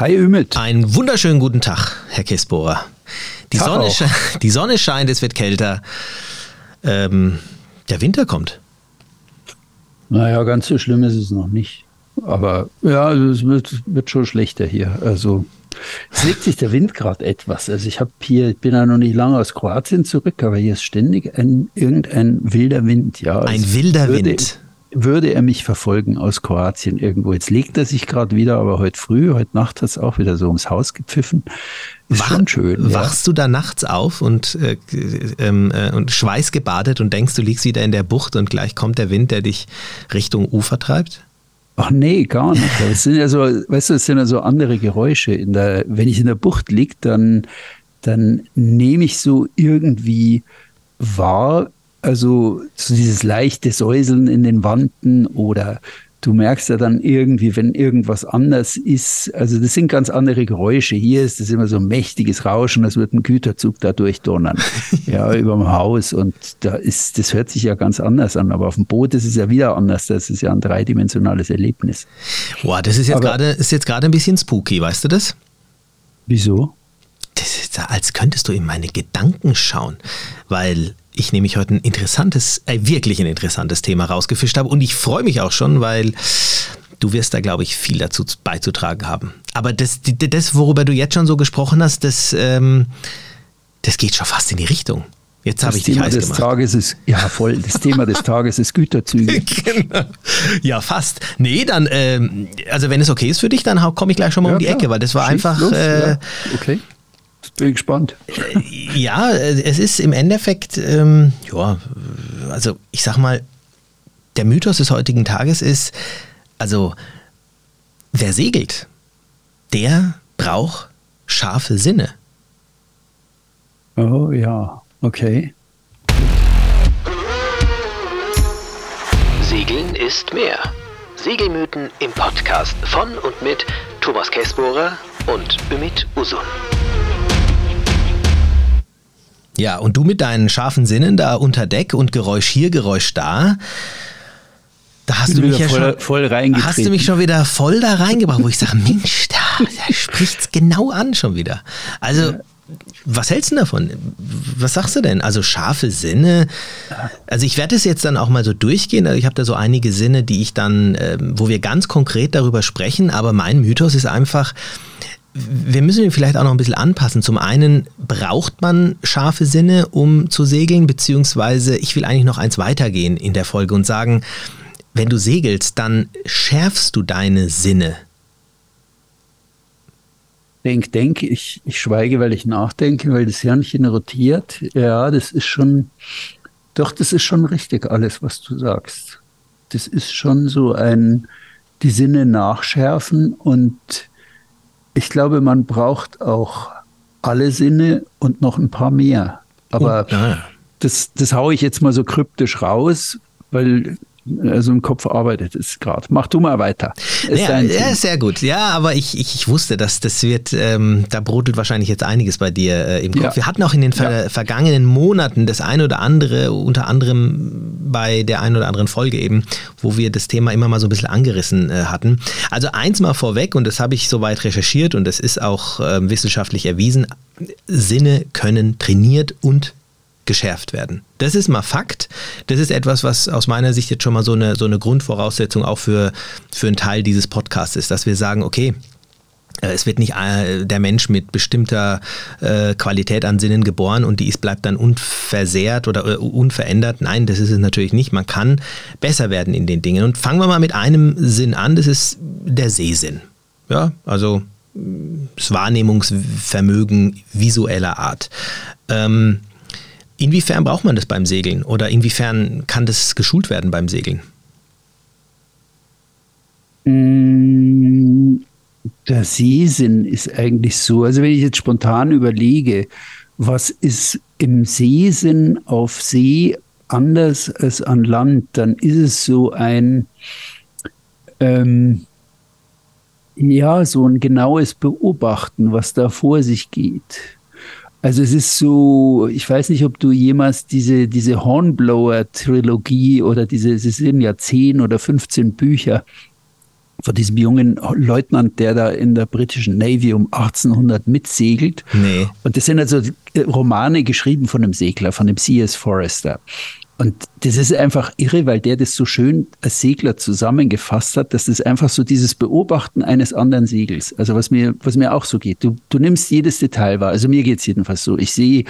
Hi Ümit. Einen wunderschönen guten Tag, Herr Kisbohrer. Die, Sonne, die Sonne scheint, es wird kälter. Ähm, der Winter kommt. Naja, ganz so schlimm ist es noch nicht. Aber ja, also es wird, wird schon schlechter hier. Also es legt sich der Wind gerade etwas. Also ich habe hier, ich bin ja noch nicht lange aus Kroatien zurück, aber hier ist ständig ein, irgendein wilder Wind. Ja, ein wilder würde, Wind würde er mich verfolgen aus Kroatien irgendwo. Jetzt legt er sich gerade wieder, aber heute früh, heute Nacht hat es auch wieder so ums Haus gepfiffen. Ist Wach, schon schön. Wachst ja. du da nachts auf und, äh, ähm, äh, und schweißgebadet und denkst, du liegst wieder in der Bucht und gleich kommt der Wind, der dich Richtung Ufer treibt? Ach nee, gar nicht. Es sind ja so, weißt du, es sind ja so andere Geräusche. In der, wenn ich in der Bucht liege, dann, dann nehme ich so irgendwie wahr, also so dieses leichte Säuseln in den Wanden oder du merkst ja dann irgendwie, wenn irgendwas anders ist. Also das sind ganz andere Geräusche. Hier ist es immer so ein mächtiges Rauschen, als würde ein Güterzug da durchdonnern. ja, über dem Haus. Und da ist, das hört sich ja ganz anders an. Aber auf dem Boot ist es ja wieder anders. Das ist ja ein dreidimensionales Erlebnis. Boah, das ist jetzt gerade, ist jetzt gerade ein bisschen spooky, weißt du das? Wieso? Das ist, als könntest du in meine Gedanken schauen, weil ich nämlich heute ein interessantes, äh, wirklich ein interessantes Thema rausgefischt habe und ich freue mich auch schon, weil du wirst da, glaube ich, viel dazu beizutragen haben. Aber das, das worüber du jetzt schon so gesprochen hast, das, ähm, das geht schon fast in die Richtung. Jetzt habe ich Thema dich heiß des gemacht. Tages ist, ja voll, das Thema des Tages ist Güterzüge. genau. Ja, fast. Nee, dann, ähm, also wenn es okay ist für dich, dann komme ich gleich schon mal ja, um die klar. Ecke, weil das war Schieß einfach... Äh, ja. Okay. Bin gespannt. Äh, ja, es ist im Endeffekt, ähm, ja, also ich sag mal, der Mythos des heutigen Tages ist, also wer segelt, der braucht scharfe Sinne. Oh ja, okay. Segeln ist mehr. Segelmythen im Podcast von und mit Thomas Kessbohrer und Ümit Usun. Ja, und du mit deinen scharfen Sinnen da unter Deck und Geräusch hier, Geräusch da. Da hast du mich ja voll, schon, voll hast du mich schon wieder voll da reingebracht, wo ich sage, Mensch, da, da spricht's genau an schon wieder. Also, was hältst du davon? Was sagst du denn? Also scharfe Sinne. Also ich werde es jetzt dann auch mal so durchgehen. Also ich habe da so einige Sinne, die ich dann, ähm, wo wir ganz konkret darüber sprechen. Aber mein Mythos ist einfach, wir müssen ihn vielleicht auch noch ein bisschen anpassen. Zum einen braucht man scharfe Sinne, um zu segeln, beziehungsweise ich will eigentlich noch eins weitergehen in der Folge und sagen, wenn du segelst, dann schärfst du deine Sinne. Denk, denk, ich, ich schweige, weil ich nachdenke, weil das Hirnchen rotiert. Ja, das ist schon, doch, das ist schon richtig, alles, was du sagst. Das ist schon so ein, die Sinne nachschärfen und ich glaube, man braucht auch alle Sinne und noch ein paar mehr. Aber oh, ja. das, das haue ich jetzt mal so kryptisch raus, weil also im Kopf arbeitet es gerade. Mach du mal weiter. Ja, ja, sehr gut. Ja, aber ich, ich, ich wusste, dass das wird, ähm, da brodelt wahrscheinlich jetzt einiges bei dir äh, im Kopf. Ja. Wir hatten auch in den ver ja. vergangenen Monaten das ein oder andere, unter anderem bei der ein oder anderen Folge eben, wo wir das Thema immer mal so ein bisschen angerissen äh, hatten. Also eins mal vorweg, und das habe ich soweit recherchiert und das ist auch äh, wissenschaftlich erwiesen, Sinne können trainiert und geschärft werden. Das ist mal Fakt. Das ist etwas, was aus meiner Sicht jetzt schon mal so eine, so eine Grundvoraussetzung auch für, für einen Teil dieses Podcasts ist, dass wir sagen, okay, äh, es wird nicht äh, der Mensch mit bestimmter äh, Qualität an Sinnen geboren und die ist, bleibt dann unversehrt oder unverändert. Nein, das ist es natürlich nicht. Man kann besser werden in den Dingen. Und fangen wir mal mit einem Sinn an, das ist der Sehsinn. Ja, also das Wahrnehmungsvermögen visueller Art. Ähm, Inwiefern braucht man das beim Segeln oder inwiefern kann das geschult werden beim Segeln? Mm, der Seesinn ist eigentlich so, also wenn ich jetzt spontan überlege, was ist im Seesinn auf See anders als an Land, dann ist es so ein, ähm, ja, so ein genaues Beobachten, was da vor sich geht. Also es ist so, ich weiß nicht, ob du jemals diese, diese Hornblower-Trilogie oder diese, es sind ja zehn oder 15 Bücher, von diesem jungen Leutnant, der da in der britischen Navy um 1800 mitsegelt. Nee. Und das sind also Romane geschrieben von einem Segler, von dem C.S. Forrester. Und das ist einfach irre, weil der das so schön als Segler zusammengefasst hat, dass das einfach so dieses Beobachten eines anderen Segels, also was mir, was mir auch so geht. Du, du nimmst jedes Detail wahr. Also mir geht es jedenfalls so. Ich sehe,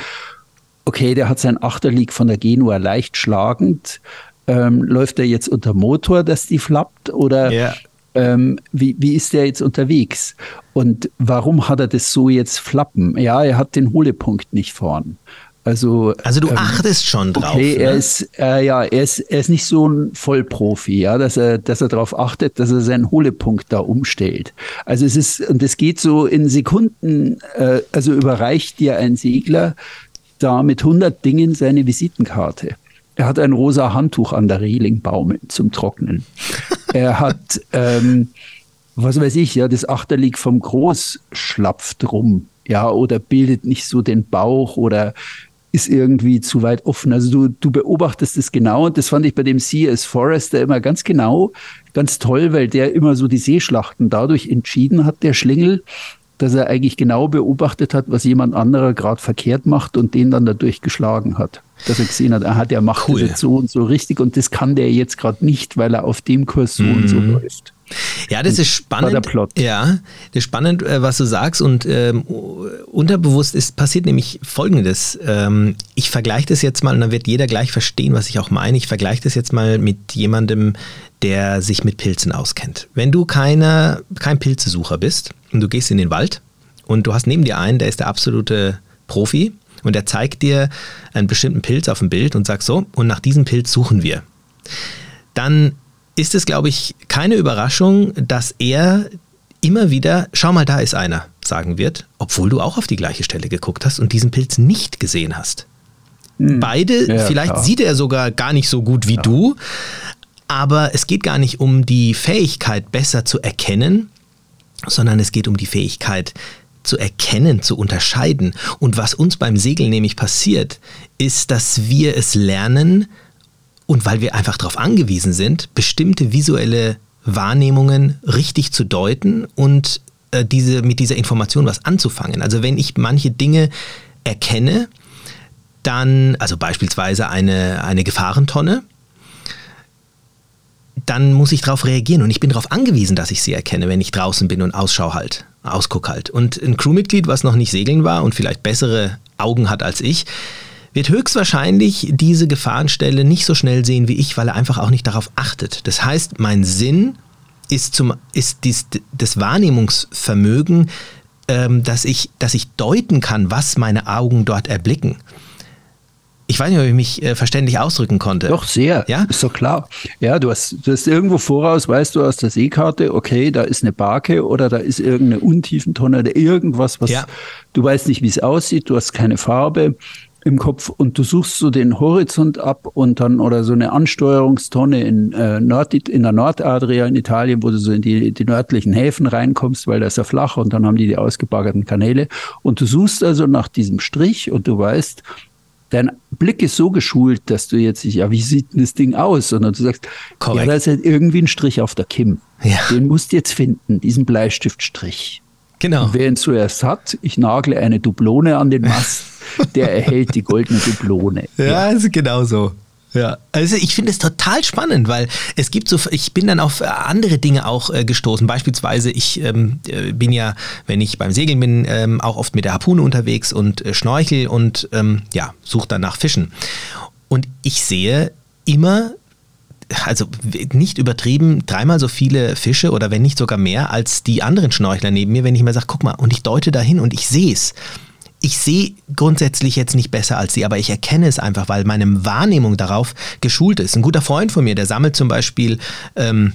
okay, der hat sein Achterlieg von der Genua leicht schlagend. Ähm, läuft er jetzt unter Motor, dass die flappt? Oder Ja. ähm, wie, wie ist der jetzt unterwegs? Und warum hat er das so jetzt flappen? Ja, er hat den Hohlepunkt nicht vorn. Also, Also du ähm, achtest schon drauf. Okay, er ne? ist, äh, ja, er ist, er ist nicht so ein Vollprofi, ja, dass er, dass er darauf achtet, dass er seinen Hohlepunkt da umstellt. Also es ist, und es geht so in Sekunden, äh, also überreicht dir ein Segler da mit 100 Dingen seine Visitenkarte. Er hat ein rosa Handtuch an der Reling baumeln zum Trocknen. er hat, ähm, was weiß ich, ja, das Achterlieg vom Groß schlapft rum, ja, oder bildet nicht so den Bauch oder ist irgendwie zu weit offen. Also du, du beobachtest es genau und das fand ich bei dem C.S. Forrester immer ganz genau, ganz toll, weil der immer so die Seeschlachten dadurch entschieden hat, der Schlingel, dass er eigentlich genau beobachtet hat, was jemand anderer gerade verkehrt macht und den dann dadurch geschlagen hat. Dass er gesehen hat, aha, der macht Cool. das jetzt so und so richtig und das kann der jetzt gerade nicht, weil er auf dem Kurs so und so läuft. Ja, das ist spannend. Ja, das ist spannend, was du sagst. Und ähm, unterbewusst ist passiert nämlich Folgendes. Ähm, ich vergleiche das jetzt mal, und dann wird jeder gleich verstehen, was ich auch meine. Ich vergleiche das jetzt mal mit jemandem, der sich mit Pilzen auskennt. Wenn du keiner, kein Pilzesucher bist und du gehst in den Wald und du hast neben dir einen, der ist der absolute Profi und der zeigt dir einen bestimmten Pilz auf dem Bild und sagt so, und nach diesem Pilz suchen wir dann ist es, glaube ich, keine Überraschung, dass er immer wieder, schau mal, da ist einer, sagen wird, obwohl du auch auf die gleiche Stelle geguckt hast und diesen Pilz nicht gesehen hast. Beide, Ja, vielleicht klar. sieht er sogar gar nicht so gut wie du, aber es geht gar nicht um die Fähigkeit, besser zu erkennen, sondern es geht um die Fähigkeit zu erkennen, zu unterscheiden. Und was uns beim Segeln nämlich passiert, ist, dass wir es lernen und weil wir einfach darauf angewiesen sind, bestimmte visuelle Wahrnehmungen richtig zu deuten und äh, diese, mit dieser Information was anzufangen. Also wenn ich manche Dinge erkenne, dann, also beispielsweise eine, eine Gefahrentonne, dann muss ich darauf reagieren und ich bin darauf angewiesen, dass ich sie erkenne, wenn ich draußen bin und Ausschau halt, Ausguck halt. Und ein Crewmitglied, was noch nicht segeln war und vielleicht bessere Augen hat als ich, wird höchstwahrscheinlich diese Gefahrenstelle nicht so schnell sehen wie ich, weil er einfach auch nicht darauf achtet. Das heißt, mein Sinn ist, zum, ist dies, das Wahrnehmungsvermögen, ähm, dass, ich, dass ich deuten kann, was meine Augen dort erblicken. Ich weiß nicht, ob ich mich äh, verständlich ausdrücken konnte. Doch, sehr. Ja? Ist doch klar. Ja, du hast, du hast irgendwo voraus, weißt du aus der Seekarte, okay, da ist eine Barke oder da ist irgendeine Untiefentonne oder irgendwas, was Ja. du weißt nicht, wie es aussieht, du hast keine Farbe im Kopf und du suchst so den Horizont ab und dann oder so eine Ansteuerungstonne in, äh, Nord, in der Nordadria in Italien, wo du so in die, die nördlichen Häfen reinkommst, weil da ist ja flach und dann haben die die ausgebaggerten Kanäle und du suchst also nach diesem Strich und du weißt, dein Blick ist so geschult, dass du jetzt nicht, ja, wie sieht denn das Ding aus? Sondern du sagst, Korrekt. ja, da ist halt irgendwie ein Strich auf der Kim. Ja. Den musst du jetzt finden, diesen Bleistiftstrich. Genau. Und wer ihn zuerst hat, ich nagle eine Dublone an den Mast, der erhält die goldene Dublone. Ja, also genau so. Ja, also ich finde es total spannend, weil es gibt so, ich bin dann auf andere Dinge auch äh, gestoßen. Beispielsweise, ich ähm, äh, bin ja, wenn ich beim Segeln bin, ähm, auch oft mit der Harpune unterwegs und äh, schnorchel und ähm, ja, suche dann nach Fischen. Und ich sehe immer, also nicht übertrieben, dreimal so viele Fische oder wenn nicht sogar mehr als die anderen Schnorchler neben mir, wenn ich mir sage, guck mal, und ich deute dahin und ich sehe es. Ich sehe grundsätzlich jetzt nicht besser als sie, aber ich erkenne es einfach, weil meine Wahrnehmung darauf geschult ist. Ein guter Freund von mir, der sammelt zum Beispiel ähm,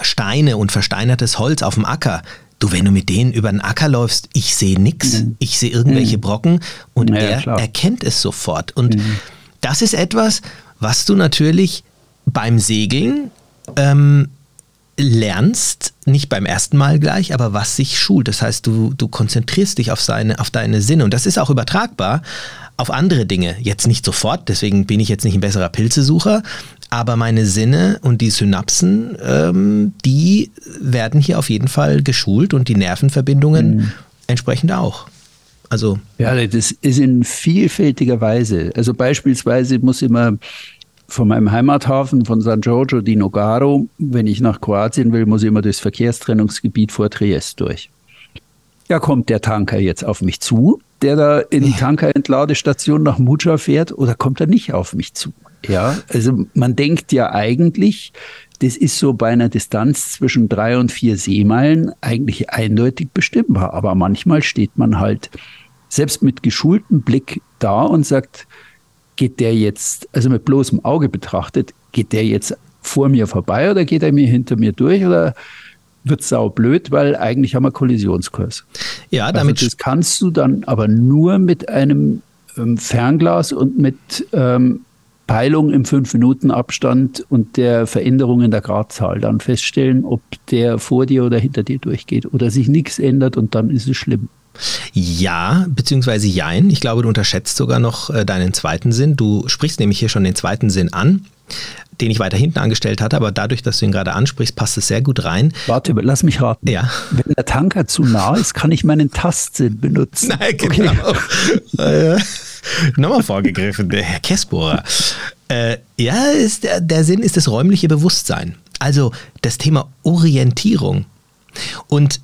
Steine und versteinertes Holz auf dem Acker. Du, wenn du mit denen über den Acker läufst, ich sehe nichts. Ich sehe irgendwelche Brocken und Ja, er klar. erkennt es sofort. Und das ist etwas, was du natürlich beim Segeln ähm, lernst, nicht beim ersten Mal gleich, aber was sich schult. Das heißt, du, du konzentrierst dich auf, seine, auf deine Sinne und das ist auch übertragbar auf andere Dinge. Jetzt nicht sofort, deswegen bin ich jetzt nicht ein besserer Pilzesucher, aber meine Sinne und die Synapsen, ähm, die werden hier auf jeden Fall geschult und die Nervenverbindungen mhm. entsprechend auch. Also ja, das ist in vielfältiger Weise. Also beispielsweise muss immer von meinem Heimathafen von San Giorgio di Nogaro, wenn ich nach Kroatien will, muss ich immer durchs Verkehrstrennungsgebiet vor Triest durch. Ja, kommt der Tanker jetzt auf mich zu, der da in die Tankerentladestation nach Muja fährt, oder kommt er nicht auf mich zu? Ja, also man denkt ja eigentlich, das ist so bei einer Distanz zwischen drei und vier Seemeilen eigentlich eindeutig bestimmbar. Aber manchmal steht man halt selbst mit geschultem Blick da und sagt, geht der jetzt, also mit bloßem Auge betrachtet, geht der jetzt vor mir vorbei oder geht er mir hinter mir durch oder wird sau blöd, weil eigentlich haben wir Kollisionskurs. Ja, also damit. Also das kannst du dann aber nur mit einem ähm, Fernglas und mit ähm, Peilung im 5-Minuten-Abstand und der Veränderung in der Gradzahl dann feststellen, ob der vor dir oder hinter dir durchgeht oder sich nichts ändert und dann ist es schlimm. Ja, beziehungsweise jein. Ich glaube, du unterschätzt sogar noch äh, deinen zweiten Sinn. Du sprichst nämlich hier schon den zweiten Sinn an, den ich weiter hinten angestellt hatte, aber dadurch, dass du ihn gerade ansprichst, passt es sehr gut rein. Warte, lass mich raten. Ja. Wenn der Tanker zu nah ist, kann ich meinen Tastsinn benutzen. Nein, genau. Okay. Nochmal vorgegriffen, der Herr Kessbohrer. Äh, ja, ist der, der Sinn ist das räumliche Bewusstsein. Also das Thema Orientierung. Und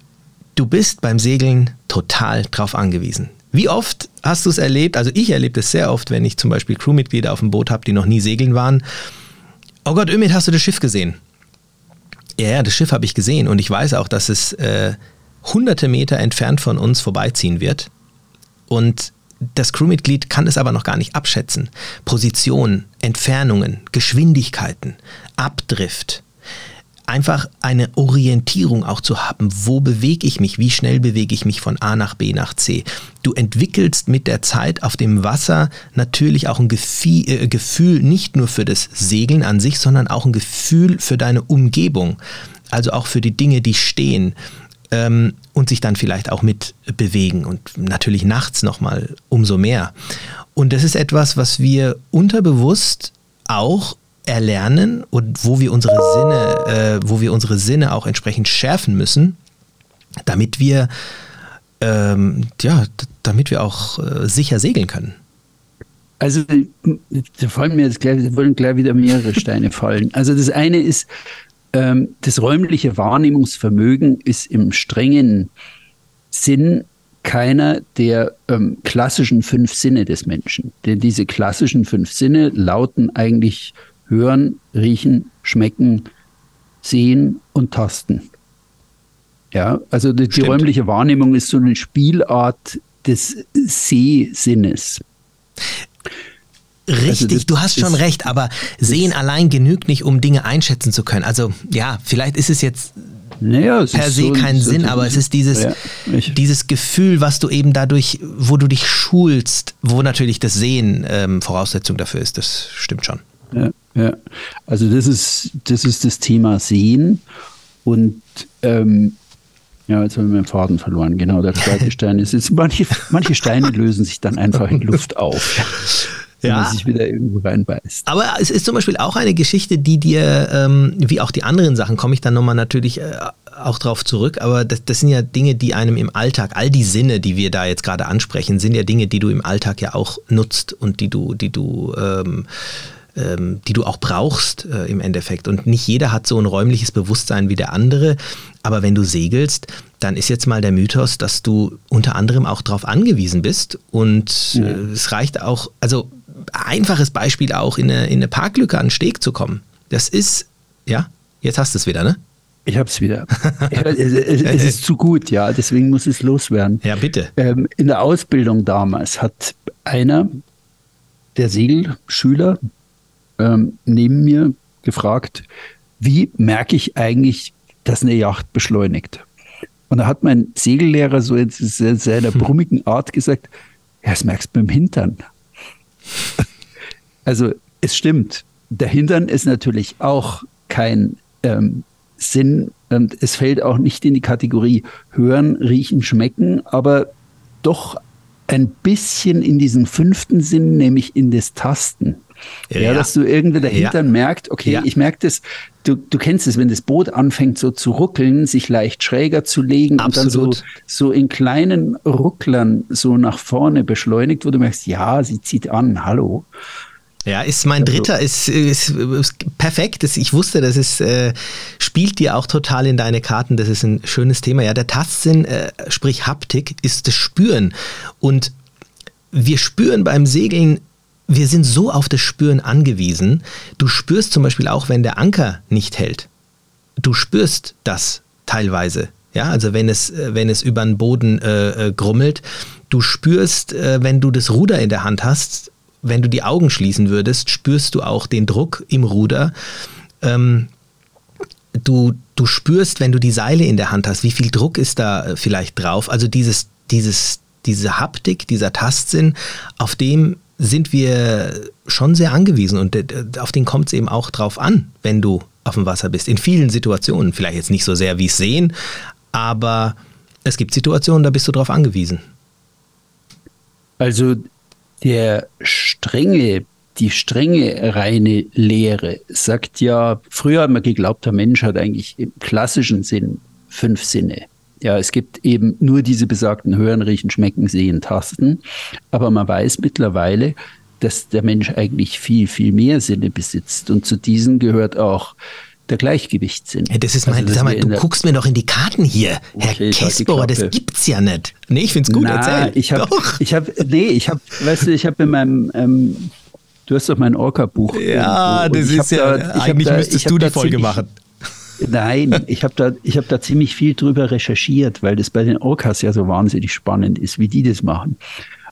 du bist beim Segeln total drauf angewiesen. Wie oft hast du es erlebt? Also ich erlebe es sehr oft, wenn ich zum Beispiel Crewmitglieder auf dem Boot habe, die noch nie segeln waren. Oh Gott, Ömit, hast du das Schiff gesehen? Ja, ja, das Schiff habe ich gesehen und ich weiß auch, dass es äh, hunderte Meter entfernt von uns vorbeiziehen wird. Und das Crewmitglied kann es aber noch gar nicht abschätzen. Position, Entfernungen, Geschwindigkeiten, Abdrift, einfach eine Orientierung auch zu haben. Wo bewege ich mich? Wie schnell bewege ich mich von A nach B nach C? Du entwickelst mit der Zeit auf dem Wasser natürlich auch ein Gefühl, äh, Gefühl nicht nur für das Segeln an sich, sondern auch ein Gefühl für deine Umgebung. Also auch für die Dinge, die stehen ähm, und sich dann vielleicht auch mit bewegen und natürlich nachts nochmal umso mehr. Und das ist etwas, was wir unterbewusst auch erlernen und wo wir unsere Sinne, äh, wo wir unsere Sinne auch entsprechend schärfen müssen, damit wir ähm, ja, damit wir auch äh, sicher segeln können. Also da fallen mir jetzt gleich, wollen gleich wieder mehrere Steine fallen. Also das eine ist, ähm, das räumliche Wahrnehmungsvermögen ist im strengen Sinn keiner der ähm, klassischen fünf Sinne des Menschen. Denn diese klassischen fünf Sinne lauten eigentlich hören, riechen, schmecken, sehen und tasten. Ja, also die, die räumliche Wahrnehmung ist so eine Spielart des Sehsinnes. Richtig, also das, du hast schon recht, aber Sehen allein genügt nicht, um Dinge einschätzen zu können. Also ja, vielleicht ist es jetzt naja, es per se so, keinen Sinn, aber es ist dieses, ja, dieses Gefühl, was du eben dadurch, wo du dich schulst, wo natürlich das Sehen ähm, Voraussetzung dafür ist, das stimmt schon. Ja. Ja, also das ist, das ist das Thema Sehen und ähm, ja, jetzt haben wir den Faden verloren. Genau, der zweite Stein ist jetzt, manche, manche Steine lösen sich dann einfach in Luft auf. Wenn ja, man sich wieder irgendwo reinbeißt. Aber es ist zum Beispiel auch eine Geschichte, die dir, ähm, wie auch die anderen Sachen, komme ich dann nochmal natürlich äh, auch drauf zurück, aber das, das sind ja Dinge, die einem im Alltag, all die Sinne, die wir da jetzt gerade ansprechen, sind ja Dinge, die du im Alltag ja auch nutzt und die du, die du ähm, die du auch brauchst äh, im Endeffekt. Und nicht jeder hat so ein räumliches Bewusstsein wie der andere. Aber wenn du segelst, dann ist jetzt mal der Mythos, dass du unter anderem auch darauf angewiesen bist. Und ja. äh, es reicht auch, also einfaches Beispiel auch, in eine, in eine Parklücke an den Steg zu kommen. Das ist, ja, jetzt hast du es wieder, ne? Ich habe es wieder. es, es, ist zu gut, ja, deswegen muss es loswerden. Ja, bitte. Ähm, in der Ausbildung damals hat einer der Segelschüler ähm, neben mir gefragt, wie merke ich eigentlich, dass eine Yacht beschleunigt? Und da hat mein Segellehrer so in seiner brummigen Art gesagt, ja, das merkst du dem Hintern. Also es stimmt, der Hintern ist natürlich auch kein ähm, Sinn und es fällt auch nicht in die Kategorie hören, riechen, schmecken, aber doch ein bisschen in diesen fünften Sinn, nämlich in das Tasten. Ja, ja dass du irgendwie dahinter ja. merkst, okay, ja. ich merke das, du, du kennst es, wenn das Boot anfängt so zu ruckeln, sich leicht schräger zu legen Absolut. und dann so, so in kleinen Rucklern so nach vorne beschleunigt, wo du merkst, ja, sie zieht an, hallo. Ja, ist mein also, dritter, ist, ist, ist perfekt. Ich wusste, das ist, äh, spielt dir auch total in deine Karten. Das ist ein schönes Thema. Ja, der Tastsinn, äh, sprich Haptik, ist das Spüren. Und wir spüren beim Segeln wir sind so auf das Spüren angewiesen. Du spürst zum Beispiel auch, wenn der Anker nicht hält. Du spürst das teilweise. Ja, also wenn es, äh, wenn es über den Boden äh, äh, grummelt, du spürst, äh, wenn du das Ruder in der Hand hast, wenn du die Augen schließen würdest, spürst du auch den Druck im Ruder. Ähm, du, du spürst, wenn du die Seile in der Hand hast, wie viel Druck ist da äh, vielleicht drauf. Also dieses, dieses, diese Haptik, dieser Tastsinn, auf dem sind wir schon sehr angewiesen und auf den kommt es eben auch drauf an, wenn du auf dem Wasser bist. In vielen Situationen, vielleicht jetzt nicht so sehr wie es sehen, aber es gibt Situationen, da bist du drauf angewiesen. Also der strenge, die strenge reine Lehre sagt ja, früher hat man geglaubt, der Mensch hat eigentlich im klassischen Sinn fünf Sinne. Ja, es gibt eben nur diese besagten Hören, Riechen, Schmecken, Sehen, Tasten. Aber man weiß mittlerweile, dass der Mensch eigentlich viel, viel mehr Sinne besitzt. Und zu diesen gehört auch der Gleichgewichtssinn. Ja, das ist mein, also, sag mal, du guckst mir doch in die Karten hier. Herr okay, Kesborer, das gibt's ja nicht. Nee, ich find's gut, Na, erzähl. Ich hab, doch. ich habe, nee, ich habe, weißt du, ich habe in meinem, ähm, du hast doch mein Orca-Buch. Ja, das ist ja, da, eigentlich da, müsstest du die Folge machen. Nein, ich habe da, hab da ziemlich viel drüber recherchiert, weil das bei den Orcas ja so wahnsinnig spannend ist, wie die das machen.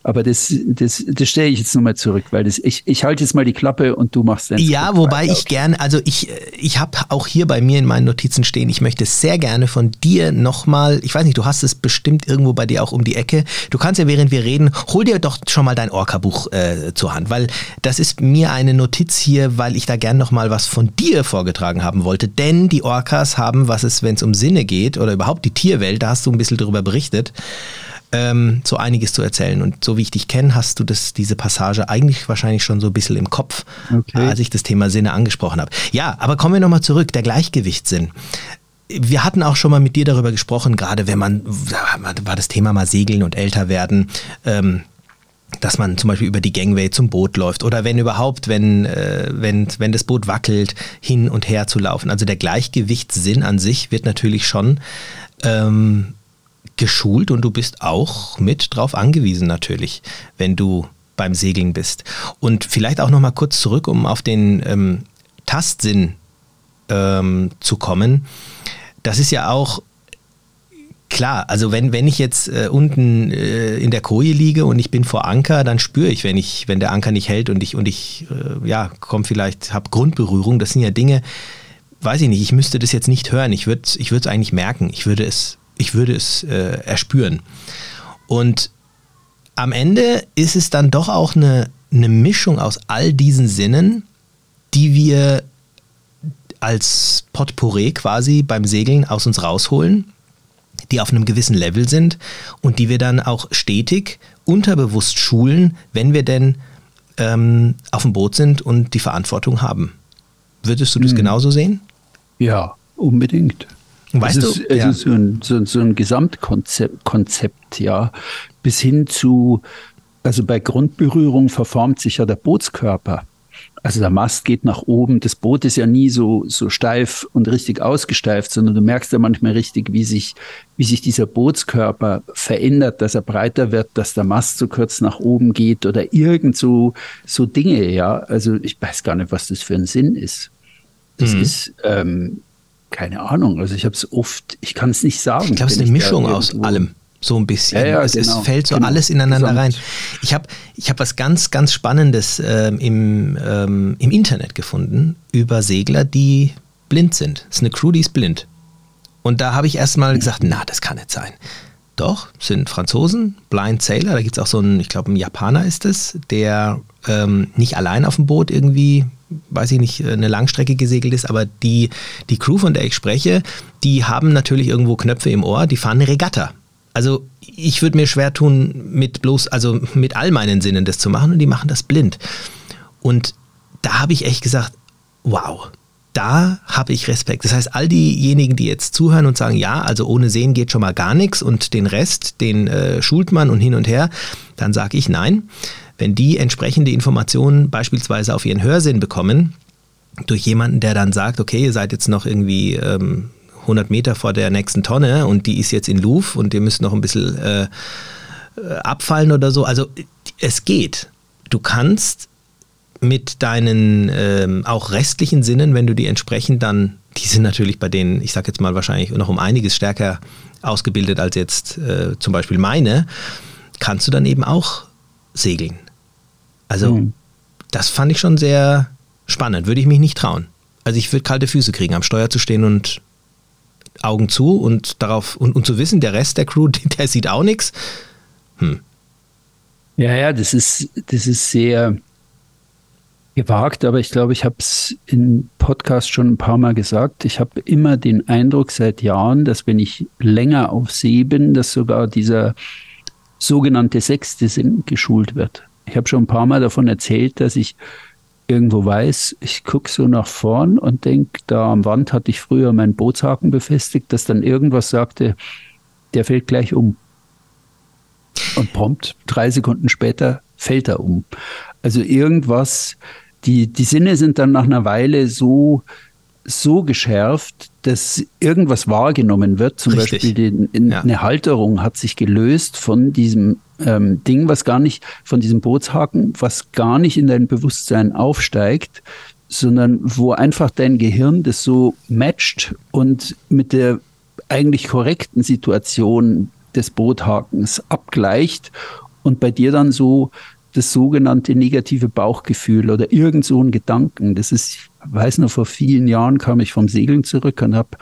Aber das, das, das stelle ich jetzt nochmal zurück, weil das, ich, ich halte jetzt mal die Klappe und du machst dann. Ja, wobei ich gerne, also ich, ich habe auch hier bei mir in meinen Notizen stehen, ich möchte sehr gerne von dir nochmal, ich weiß nicht, du hast es bestimmt irgendwo bei dir auch um die Ecke. Du kannst ja, während wir reden, hol dir doch schon mal dein Orca-Buch äh, zur Hand, weil das ist mir eine Notiz hier, weil ich da gerne nochmal was von dir vorgetragen haben wollte. Denn die Orcas haben, was es, wenn es um Sinne geht oder überhaupt die Tierwelt, da hast du ein bisschen drüber berichtet ähm, so einiges zu erzählen. Und so wie ich dich kenne, hast du das, diese Passage eigentlich wahrscheinlich schon so ein bisschen im Kopf, okay. als ich das Thema Sinne angesprochen habe. Ja, aber kommen wir nochmal zurück, der Gleichgewichtssinn. Wir hatten auch schon mal mit dir darüber gesprochen, gerade wenn man, war das Thema mal Segeln und älter werden, ähm, dass man zum Beispiel über die Gangway zum Boot läuft oder wenn überhaupt, wenn, äh, wenn, wenn das Boot wackelt, hin und her zu laufen. Also der Gleichgewichtssinn an sich wird natürlich schon ähm, geschult und du bist auch mit drauf angewiesen natürlich, wenn du beim Segeln bist. Und vielleicht auch noch mal kurz zurück, um auf den ähm, Tastsinn ähm, zu kommen. Das ist ja auch klar, also wenn, wenn ich jetzt äh, unten äh, in der Koje liege und ich bin vor Anker, dann spüre ich, wenn ich, wenn der Anker nicht hält und ich, und ich äh, ja, komm vielleicht, habe Grundberührung, das sind ja Dinge, weiß ich nicht, ich müsste das jetzt nicht hören, ich würde es ich eigentlich merken, ich würde es ich würde es äh, erspüren. Und am Ende ist es dann doch auch eine, eine Mischung aus all diesen Sinnen, die wir als Potpourri quasi beim Segeln aus uns rausholen, die auf einem gewissen Level sind und die wir dann auch stetig unterbewusst schulen, wenn wir denn ähm, auf dem Boot sind und die Verantwortung haben. Würdest du das hm. genauso sehen? Ja, unbedingt. Weißt es ist, du? Es ja. ist so ein, so, so ein Gesamtkonzept, Konzept, ja, bis hin zu, also bei Grundberührung verformt sich ja der Bootskörper. Also der Mast geht nach oben, das Boot ist ja nie so, so steif und richtig ausgesteift, sondern du merkst ja manchmal richtig, wie sich, wie sich dieser Bootskörper verändert, dass er breiter wird, dass der Mast so kurz nach oben geht oder irgend so, so Dinge, ja. Also ich weiß gar nicht, was das für ein Sinn ist. Das mhm. ist, ähm, keine Ahnung. Also ich habe es oft, ich kann es nicht sagen. Ich glaube, es ist eine Mischung aus allem. So ein bisschen. Ja, ja, es, genau. es, fällt so genau. alles ineinander Gesamt. rein. Ich habe ich hab was ganz, ganz Spannendes ähm, im, ähm, im Internet gefunden über Segler, die blind sind. Es ist eine Crew, die ist blind. Und da habe ich erstmal gesagt, na, das kann nicht sein. Doch, sind Franzosen, Blind Sailor, da gibt es auch so einen, ich glaube, ein Japaner ist es, der ähm, nicht allein auf dem Boot irgendwie weiß ich nicht, eine Langstrecke gesegelt ist, aber die, die Crew, von der ich spreche, die haben natürlich irgendwo Knöpfe im Ohr, die fahren eine Regatta. Also ich würde mir schwer tun, mit bloß, also mit all meinen Sinnen das zu machen und die machen das blind. Und da habe ich echt gesagt, wow, da habe ich Respekt. Das heißt, all diejenigen, die jetzt zuhören und sagen, ja, also ohne Sehen geht schon mal gar nichts und den Rest, den äh, schult man und hin und her, dann sage ich nein. Wenn die entsprechende Informationen beispielsweise auf ihren Hörsinn bekommen, durch jemanden, der dann sagt, okay, ihr seid jetzt noch irgendwie ähm, 100 Meter vor der nächsten Tonne und die ist jetzt in Louvre und ihr müsst noch ein bisschen äh, äh, abfallen oder so. Also es geht. Du kannst mit deinen ähm, auch restlichen Sinnen, wenn du die entsprechend dann, die sind natürlich bei denen, ich sage jetzt mal wahrscheinlich noch um einiges stärker ausgebildet als jetzt äh, zum Beispiel meine, kannst du dann eben auch segeln. Also mhm. das fand ich schon sehr spannend, würde ich mich nicht trauen. Also ich würde kalte Füße kriegen, am Steuer zu stehen und Augen zu und darauf und, und zu wissen, der Rest der Crew, der sieht auch nichts. Hm. Ja, ja, das ist, das ist sehr, gewagt, aber ich glaube, ich habe es im Podcast schon ein paar Mal gesagt. Ich habe immer den Eindruck seit Jahren, dass wenn ich länger auf See bin, dass sogar dieser sogenannte sechste Sinn geschult wird. Ich habe schon ein paar Mal davon erzählt, dass ich irgendwo weiß, ich gucke so nach vorn und denke, da am Wand hatte ich früher meinen Bootshaken befestigt, dass dann irgendwas sagte, der fällt gleich um. Und prompt, drei Sekunden später, fällt er um. Also irgendwas die, die Sinne sind dann nach einer Weile so, so geschärft, dass irgendwas wahrgenommen wird. Zum Richtig. Beispiel die, in, ja. eine Halterung hat sich gelöst von diesem ähm, Ding, was gar nicht, von diesem Bootshaken, was gar nicht in dein Bewusstsein aufsteigt, sondern wo einfach dein Gehirn das so matcht und mit der eigentlich korrekten Situation des Boothakens abgleicht und bei dir dann so das sogenannte negative Bauchgefühl oder irgend so ein Gedanken. Das ist, ich weiß noch, vor vielen Jahren kam ich vom Segeln zurück und habe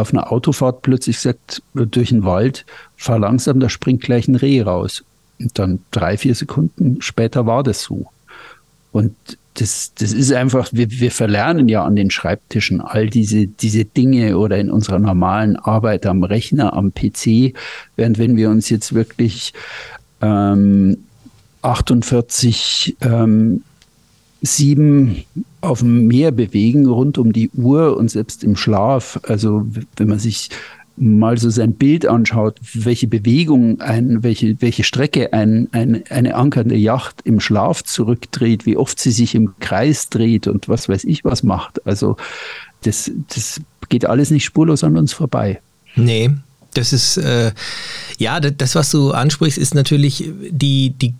auf einer Autofahrt plötzlich gesagt, durch den Wald, fahr langsam, da springt gleich ein Reh raus. Und dann drei, vier Sekunden später war das so. Und das, das ist einfach, wir, wir verlernen ja an den Schreibtischen all diese, diese Dinge oder in unserer normalen Arbeit am Rechner, am PC, während wenn wir uns jetzt wirklich ähm, 48 ähm, sieben auf dem Meer bewegen, rund um die Uhr und selbst im Schlaf. Also wenn man sich mal so sein Bild anschaut, welche Bewegung, ein, welche, welche Strecke ein, ein, eine ankernde Yacht im Schlaf zurückdreht, wie oft sie sich im Kreis dreht und was weiß ich was macht. Also das, das geht alles nicht spurlos an uns vorbei. Nee, das ist, äh, ja, das, was du ansprichst, ist natürlich die, die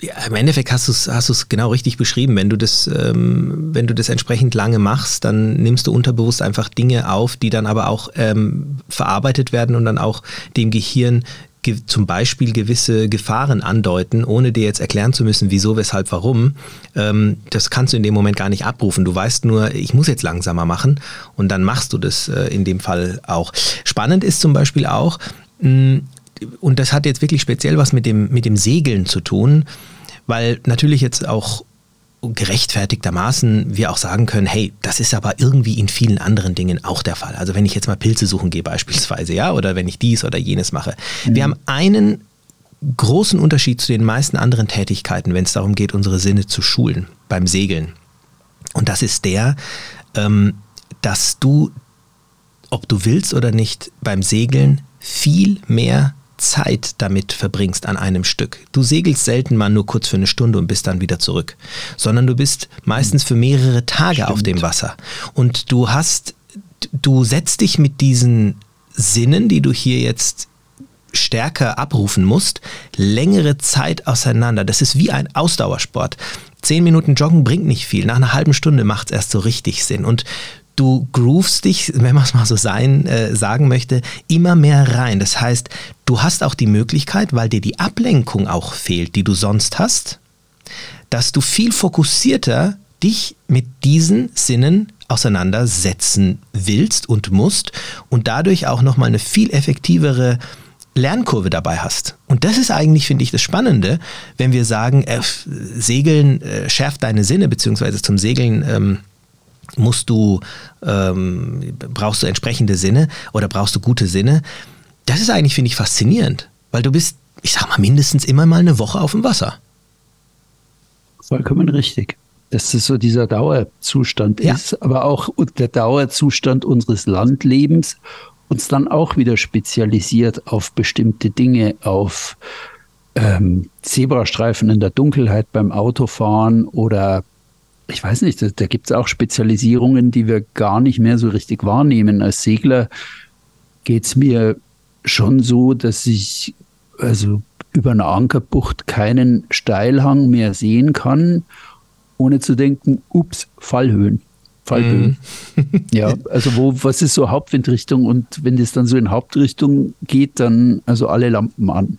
ja, im Endeffekt hast du es hast genau richtig beschrieben. Wenn du das, ähm, wenn du das entsprechend lange machst, dann nimmst du unterbewusst einfach Dinge auf, die dann aber auch ähm, verarbeitet werden und dann auch dem Gehirn zum Beispiel gewisse Gefahren andeuten, ohne dir jetzt erklären zu müssen, wieso, weshalb, warum, ähm, das kannst du in dem Moment gar nicht abrufen. Du weißt nur, ich muss jetzt langsamer machen und dann machst du das äh, in dem Fall auch. Spannend ist zum Beispiel auch, mh, und das hat jetzt wirklich speziell was mit dem, mit dem Segeln zu tun, weil natürlich jetzt auch gerechtfertigtermaßen wir auch sagen können, hey, das ist aber irgendwie in vielen anderen Dingen auch der Fall. Also wenn ich jetzt mal Pilze suchen gehe beispielsweise, ja, oder wenn ich dies oder jenes mache. Mhm. Wir haben einen großen Unterschied zu den meisten anderen Tätigkeiten, wenn es darum geht, unsere Sinne zu schulen beim Segeln. Und das ist der, ähm, dass du, ob du willst oder nicht, beim Segeln viel mehr Zeit damit verbringst an einem Stück. Du segelst selten mal nur kurz für eine Stunde und bist dann wieder zurück, sondern du bist meistens für mehrere Tage Stimmt. auf dem Wasser. Und du hast, du setzt dich mit diesen Sinnen, die du hier jetzt stärker abrufen musst, längere Zeit auseinander. Das ist wie ein Ausdauersport. Zehn Minuten Joggen bringt nicht viel. Nach einer halben Stunde macht es erst so richtig Sinn. Und du groovst dich, wenn man es mal so sein, äh, sagen möchte, immer mehr rein. Das heißt, du hast auch die Möglichkeit, weil dir die Ablenkung auch fehlt, die du sonst hast, dass du viel fokussierter dich mit diesen Sinnen auseinandersetzen willst und musst und dadurch auch nochmal eine viel effektivere Lernkurve dabei hast. Und das ist eigentlich, finde ich, das Spannende, wenn wir sagen, äh, Segeln äh, schärft deine Sinne, beziehungsweise zum Segeln ähm, musst du, ähm, brauchst du entsprechende Sinne oder brauchst du gute Sinne. Das ist eigentlich, finde ich, faszinierend, weil du bist, ich sag mal, mindestens immer mal eine Woche auf dem Wasser. Vollkommen richtig. Dass das so dieser Dauerzustand ja. ist, aber auch der Dauerzustand unseres Landlebens uns dann auch wieder spezialisiert auf bestimmte Dinge, auf ähm, Zebrastreifen in der Dunkelheit beim Autofahren oder ich weiß nicht, da, da gibt es auch Spezialisierungen, die wir gar nicht mehr so richtig wahrnehmen. Als Segler geht es mir schon so, dass ich also über eine Ankerbucht keinen Steilhang mehr sehen kann, ohne zu denken, ups, Fallhöhen. Fallhöhen. Mm. ja, also wo, was ist so Hauptwindrichtung und wenn das dann so in Hauptrichtung geht, dann also alle Lampen an.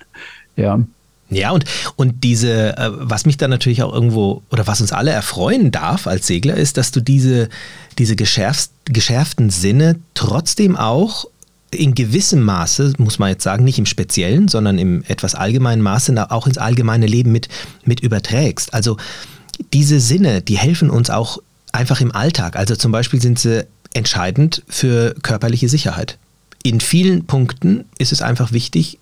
Ja. Ja, und, und diese, äh, was mich dann natürlich auch irgendwo, oder was uns alle erfreuen darf als Segler, ist, dass du diese, diese geschärft, geschärften Sinne trotzdem auch in gewissem Maße, muss man jetzt sagen, nicht im speziellen, sondern im etwas allgemeinen Maße auch ins allgemeine Leben mit, mit überträgst. Also diese Sinne, die helfen uns auch einfach im Alltag. Also zum Beispiel sind sie entscheidend für körperliche Sicherheit. In vielen Punkten ist es einfach wichtig,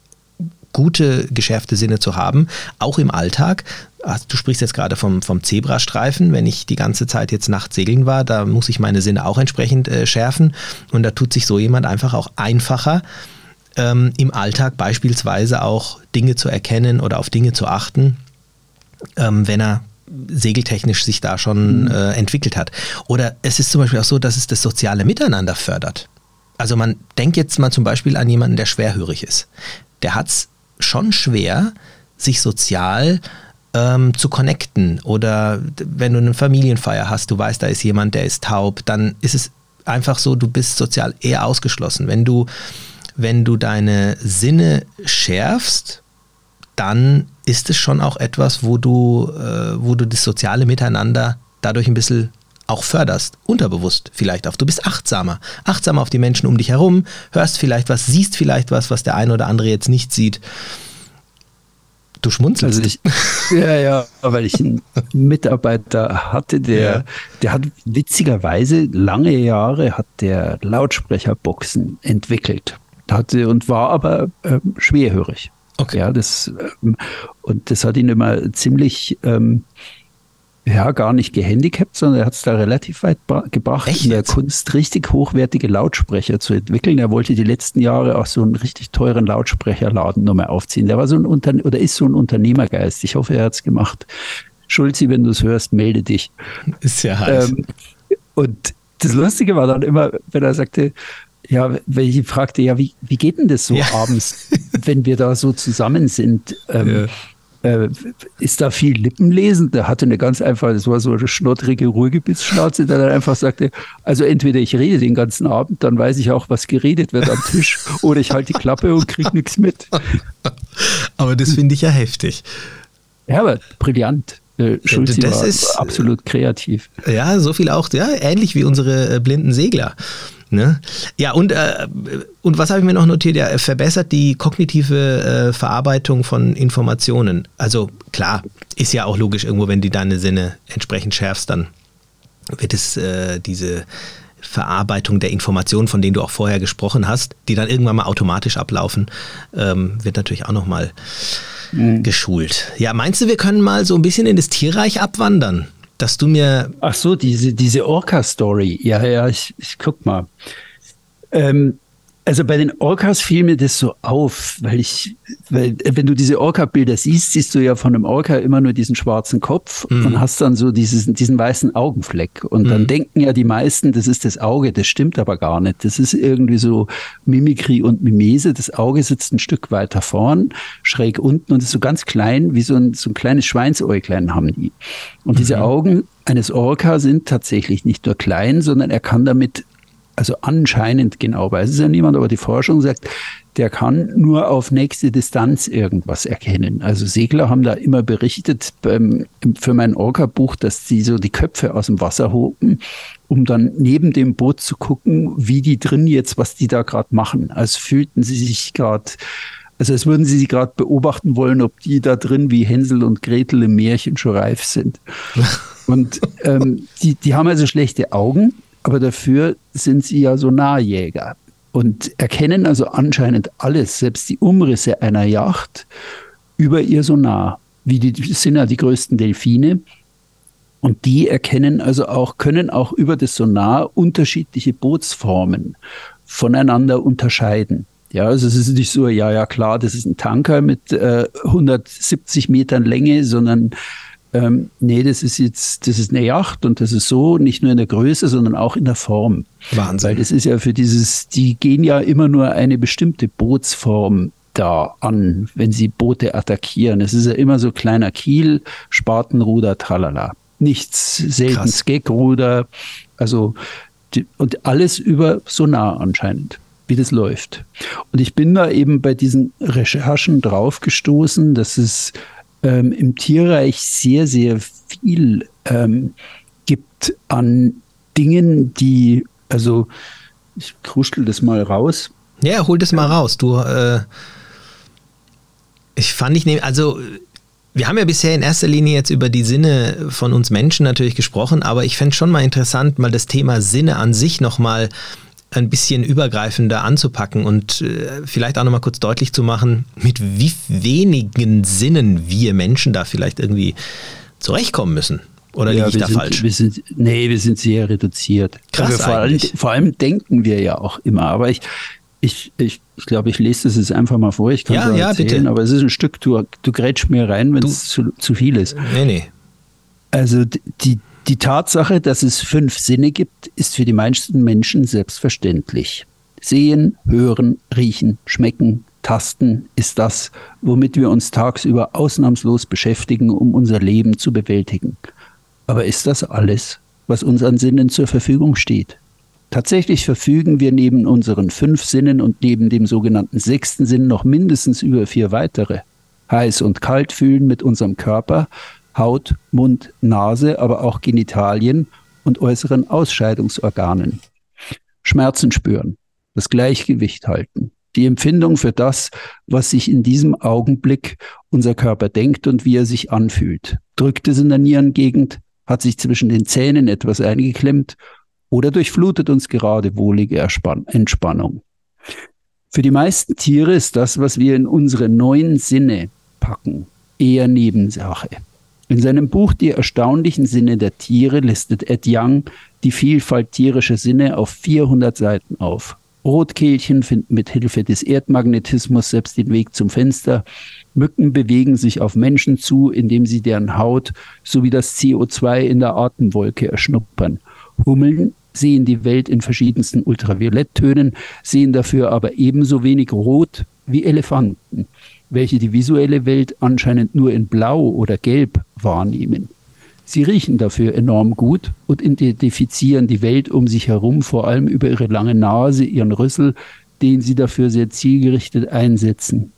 gute geschärfte Sinne zu haben, auch im Alltag. Also du sprichst jetzt gerade vom, vom Zebrastreifen. Wenn ich die ganze Zeit jetzt nachts segeln war, da muss ich meine Sinne auch entsprechend äh, schärfen. Und da tut sich so jemand einfach auch einfacher, ähm, im Alltag beispielsweise auch Dinge zu erkennen oder auf Dinge zu achten, ähm, wenn er segeltechnisch sich da schon mhm. äh, entwickelt hat. Oder es ist zum Beispiel auch so, dass es das soziale Miteinander fördert. Also man denkt jetzt mal zum Beispiel an jemanden, der schwerhörig ist. Der hat es schon schwer, sich sozial ähm, zu connecten. Oder wenn du eine Familienfeier hast, du weißt, da ist jemand, der ist taub, dann ist es einfach so, du bist sozial eher ausgeschlossen. Wenn du, wenn du deine Sinne schärfst, dann ist es schon auch etwas, wo du, äh, wo du das soziale Miteinander dadurch ein bisschen auch förderst, unterbewusst vielleicht auch. Du bist achtsamer, achtsamer auf die Menschen um dich herum, hörst vielleicht was, siehst vielleicht was, was der eine oder andere jetzt nicht sieht. Du schmunzelst. Also ich, ja, ja, weil ich einen Mitarbeiter hatte, der, ja. der hat witzigerweise lange Jahre hat der Lautsprecherboxen entwickelt. Hatte und war aber äh, schwerhörig. Okay. Ja, das, ähm, und das hat ihn immer ziemlich ähm, ja, gar nicht gehandicapt, sondern er hat es da relativ weit gebracht, Echt in der Kunst richtig hochwertige Lautsprecher zu entwickeln. Er wollte die letzten Jahre auch so einen richtig teuren Lautsprecherladen nochmal aufziehen. Der war so ein Unter oder ist so ein Unternehmergeist. Ich hoffe, er hat es gemacht. Schulzi, wenn du es hörst, melde dich. Ist ja heiß. Ähm, und das Lustige war dann immer, wenn er sagte, ja, wenn ich fragte, ja, wie, wie geht denn das so ja. abends, wenn wir da so zusammen sind? Ähm, ja äh, ist da viel Lippenlesen. Der hatte eine ganz einfache, das war so eine schnottrige Ruhrgebietsschnauze, der dann einfach sagte, also entweder ich rede den ganzen Abend, dann weiß ich auch, was geredet wird am Tisch, oder ich halte die Klappe und kriege nichts mit. Aber das finde ich ja heftig. Ja, aber brillant. Äh, Schulze das war ist absolut kreativ. Ja, so viel auch, ja, ähnlich wie unsere äh, blinden Segler. Ne? Ja, und, äh, und was habe ich mir noch notiert? Ja, verbessert die kognitive äh, Verarbeitung von Informationen. Also klar, ist ja auch logisch irgendwo, wenn du deine Sinne entsprechend schärfst, dann wird es äh, diese Verarbeitung der Informationen, von denen du auch vorher gesprochen hast, die dann irgendwann mal automatisch ablaufen, ähm, wird natürlich auch nochmal mhm. geschult. Ja, meinst du, wir können mal so ein bisschen in das Tierreich abwandern? Dass du mir. Ach so, diese, diese Orca-Story. Ja, ja, ich, ich guck mal. Ähm, also bei den Orcas fiel mir das so auf, weil ich, weil wenn du diese Orca-Bilder siehst, siehst du ja von einem Orca immer nur diesen schwarzen Kopf mhm. und hast dann so dieses, diesen weißen Augenfleck. Und mhm. dann denken ja die meisten, das ist das Auge, das stimmt aber gar nicht. Das ist irgendwie so Mimikrie und Mimese. Das Auge sitzt ein Stück weiter vorn, schräg unten und ist so ganz klein, wie so ein, so ein kleines Schweinsäuglein haben die. Und mhm. diese Augen eines Orca sind tatsächlich nicht nur klein, sondern er kann damit also anscheinend genau weiß es ja niemand, aber die Forschung sagt, der kann nur auf nächste Distanz irgendwas erkennen. Also Segler haben da immer berichtet beim, für mein Orca-Buch, dass sie so die Köpfe aus dem Wasser hoben, um dann neben dem Boot zu gucken, wie die drin jetzt, was die da gerade machen. Als fühlten sie sich gerade also als würden sie sie gerade beobachten wollen, ob die da drin wie Hänsel und Gretel im Märchen schon reif sind. Und ähm, die, die haben also schlechte Augen, aber dafür sind sie ja Sonarjäger. und erkennen also anscheinend alles, selbst die Umrisse einer Yacht, über ihr Sonar. Wie die, sind ja die größten Delfine. Und die erkennen also auch, können auch über das Sonar unterschiedliche Bootsformen voneinander unterscheiden. Ja, also es ist nicht so, ja, ja, klar, das ist ein Tanker mit äh, 170 Metern Länge, sondern ähm, nee, das ist jetzt, das ist eine Yacht und das ist so, nicht nur in der Größe, sondern auch in der Form. Wahnsinn. Weil das ist ja für dieses, die gehen ja immer nur eine bestimmte Bootsform da an, wenn sie Boote attackieren. Es ist ja immer so kleiner Kiel, Spatenruder, tralala. Nichts, selten Skegruder, also die, und alles über Sonar anscheinend wie das läuft. Und ich bin da eben bei diesen Recherchen draufgestoßen, dass es ähm, im Tierreich sehr, sehr viel ähm, gibt an Dingen, die, also ich kruschel das mal raus. Ja, hol das mal raus. Du, äh, ich fand ich, also wir haben ja bisher in erster Linie jetzt über die Sinne von uns Menschen natürlich gesprochen, aber ich fände schon mal interessant, mal das Thema Sinne an sich nochmal ein bisschen übergreifender anzupacken und äh, vielleicht auch nochmal kurz deutlich zu machen, mit wie wenigen Sinnen wir Menschen da vielleicht irgendwie zurechtkommen müssen. Oder ja, liege ich da sind, falsch? Wir sind, nee, wir sind sehr reduziert. Krass also vor, allem, vor allem denken wir ja auch immer. Aber ich, ich, ich, ich glaube, ich lese das jetzt einfach mal vor. Ich kann ja, es ja, erzählen, bitte. aber es ist ein Stück, du, du grätsch mir rein, wenn es zu, zu viel ist. Nee, nee. Also die, die Tatsache, dass es fünf Sinne gibt, ist für die meisten Menschen selbstverständlich. Sehen, hören, riechen, schmecken, tasten ist das, womit wir uns tagsüber ausnahmslos beschäftigen, um unser Leben zu bewältigen. Aber ist das alles, was uns an Sinnen zur Verfügung steht? Tatsächlich verfügen wir neben unseren fünf Sinnen und neben dem sogenannten sechsten Sinn noch mindestens über vier weitere. Heiß und kalt fühlen mit unserem Körper, Haut, Mund, Nase, aber auch Genitalien und äußeren Ausscheidungsorganen. Schmerzen spüren, das Gleichgewicht halten, die Empfindung für das, was sich in diesem Augenblick unser Körper denkt und wie er sich anfühlt. Drückt es in der Nierengegend, hat sich zwischen den Zähnen etwas eingeklemmt oder durchflutet uns gerade wohlige Erspann Entspannung. Für die meisten Tiere ist das, was wir in unsere neuen Sinne packen, eher Nebensache. In seinem Buch Die erstaunlichen Sinne der Tiere listet Ed Young die Vielfalt tierischer Sinne auf 400 Seiten auf. Rotkehlchen finden mit Hilfe des Erdmagnetismus selbst den Weg zum Fenster. Mücken bewegen sich auf Menschen zu, indem sie deren Haut sowie das CO2 in der Atemwolke erschnuppern. Hummeln sehen die Welt in verschiedensten Ultravioletttönen, sehen dafür aber ebenso wenig rot wie Elefanten, welche die visuelle Welt anscheinend nur in Blau oder Gelb wahrnehmen. Sie riechen dafür enorm gut und identifizieren die Welt um sich herum vor allem über ihre lange Nase, ihren Rüssel, den sie dafür sehr zielgerichtet einsetzen.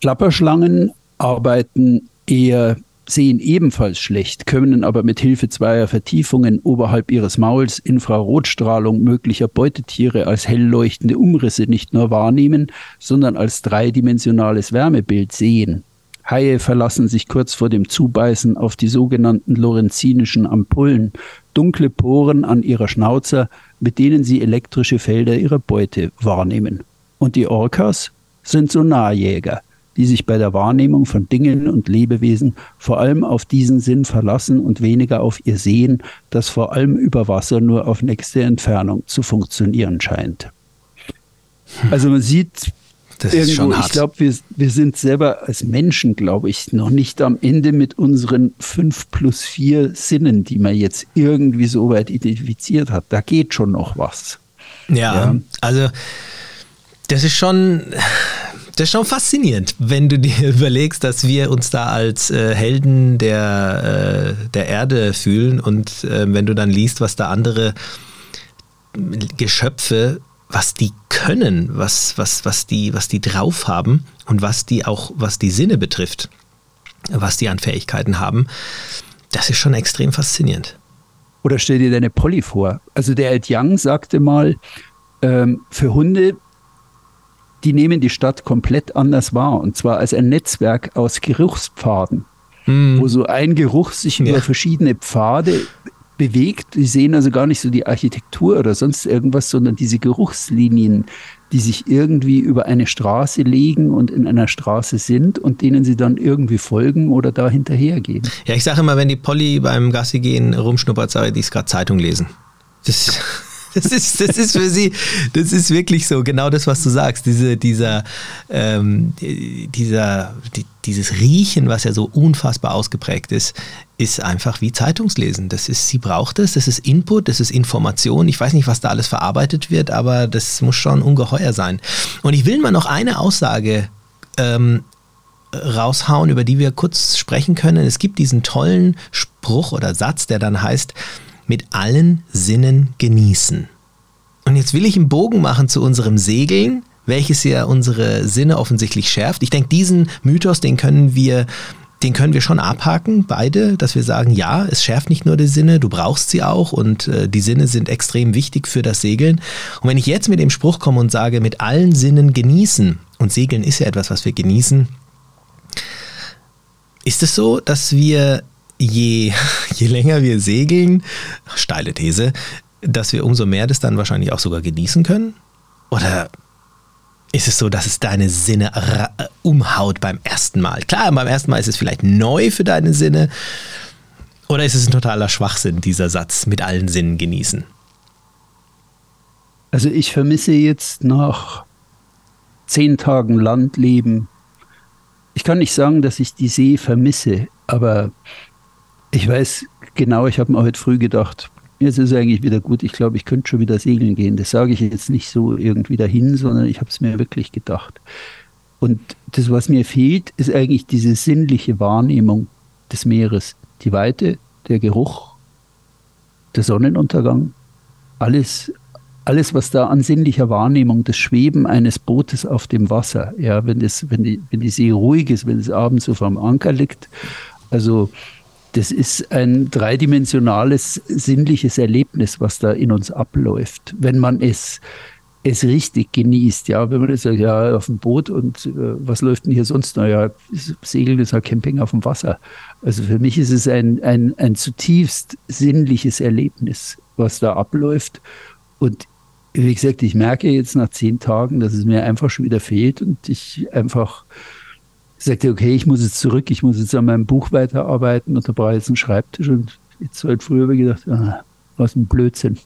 Klapperschlangen arbeiten eher sehen ebenfalls schlecht, können aber mit Hilfe zweier Vertiefungen oberhalb ihres Mauls Infrarotstrahlung möglicher Beutetiere als hell leuchtende Umrisse nicht nur wahrnehmen, sondern als dreidimensionales Wärmebild sehen. Haie verlassen sich kurz vor dem Zubeißen auf die sogenannten lorenzinischen Ampullen, dunkle Poren an ihrer Schnauzer, mit denen sie elektrische Felder ihrer Beute wahrnehmen. Und die Orcas sind Sonarjäger, die sich bei der Wahrnehmung von Dingen und Lebewesen vor allem auf diesen Sinn verlassen und weniger auf ihr Sehen, das vor allem über Wasser nur auf nächste Entfernung zu funktionieren scheint. Also man sieht Das ist irgendwo, schon hart. ich glaube, wir, wir sind selber als Menschen, glaube ich, noch nicht am Ende mit unseren fünf plus vier Sinnen, die man jetzt irgendwie so weit identifiziert hat. Da geht schon noch was. Ja, Ja. also das ist schon, das ist schon faszinierend, wenn du dir überlegst, dass wir uns da als äh, Helden der, äh, der Erde fühlen und äh, wenn du dann liest, was da andere Geschöpfe, was die können, was, was, was, die, was die drauf haben und was die auch, was die Sinne betrifft, was die an Fähigkeiten haben, das ist schon extrem faszinierend. Oder stell dir deine Polly vor. Also der Ed Young sagte mal, ähm, für Hunde, die nehmen die Stadt komplett anders wahr. Und zwar als ein Netzwerk aus Geruchspfaden, wo so ein Geruch sich Ja. über verschiedene Pfade bewegt. Die sehen also gar nicht so die Architektur oder sonst irgendwas, sondern diese Geruchslinien, die sich irgendwie über eine Straße legen und in einer Straße sind und denen sie dann irgendwie folgen oder da hinterhergehen. Ja, ich sage immer, wenn die Polly beim Gassi gehen rumschnuppert, sage ich, die ist gerade Zeitung lesen. Das Das ist, das ist für sie, das ist wirklich so, genau das, was du sagst. Diese, dieser, ähm, dieser, die, dieses Riechen, was ja so unfassbar ausgeprägt ist, ist einfach wie Zeitungslesen. Das ist, sie braucht es, das ist Input, das ist Information. Ich weiß nicht, was da alles verarbeitet wird, aber das muss schon ungeheuer sein. Und ich will mal noch eine Aussage ähm, raushauen, über die wir kurz sprechen können. Es gibt diesen tollen Spruch oder Satz, der dann heißt, mit allen Sinnen genießen. Und jetzt will ich einen Bogen machen zu unserem Segeln, welches ja unsere Sinne offensichtlich schärft. Ich denke, diesen Mythos, den können wir den können wir schon abhaken, beide, dass wir sagen, ja, es schärft nicht nur die Sinne, du brauchst sie auch und äh, die Sinne sind extrem wichtig für das Segeln. Und wenn ich jetzt mit dem Spruch komme und sage, mit allen Sinnen genießen, und Segeln ist ja etwas, was wir genießen, ist es so, dass wir je, je länger wir segeln, steile These, dass wir umso mehr das dann wahrscheinlich auch sogar genießen können? Oder ist es so, dass es deine Sinne umhaut beim ersten Mal? Klar, beim ersten Mal ist es vielleicht neu für deine Sinne. Oder ist es ein totaler Schwachsinn, dieser Satz mit allen Sinnen genießen? Also ich vermisse jetzt nach zehn Tagen Landleben. Ich kann nicht sagen, dass ich die See vermisse, aber ich weiß genau, ich habe mir heute früh gedacht, jetzt ist eigentlich wieder gut, ich glaube, ich könnte schon wieder segeln gehen. Das sage ich jetzt nicht so irgendwie dahin, sondern ich habe es mir wirklich gedacht. Und das, was mir fehlt, ist eigentlich diese sinnliche Wahrnehmung des Meeres. Die Weite, der Geruch, der Sonnenuntergang, alles, alles, was da an sinnlicher Wahrnehmung, das Schweben eines Bootes auf dem Wasser, ja, wenn, das, wenn, die, wenn die See ruhig ist, wenn es abends so vom Anker liegt, also das ist ein dreidimensionales sinnliches Erlebnis, was da in uns abläuft, wenn man es es richtig genießt, ja, wenn man jetzt sagt, ja, auf dem Boot und äh, was läuft denn hier sonst noch? Ja, Segeln ist halt Camping auf dem Wasser. Also für mich ist es ein, ein, ein zutiefst sinnliches Erlebnis, was da abläuft. Und wie gesagt, ich merke jetzt nach zehn Tagen, dass es mir einfach schon wieder fehlt und ich einfach sagte, okay, ich muss jetzt zurück, ich muss jetzt an meinem Buch weiterarbeiten und da brauche ich jetzt einen Schreibtisch und jetzt halt früher habe ich gedacht, ah, was ein Blödsinn.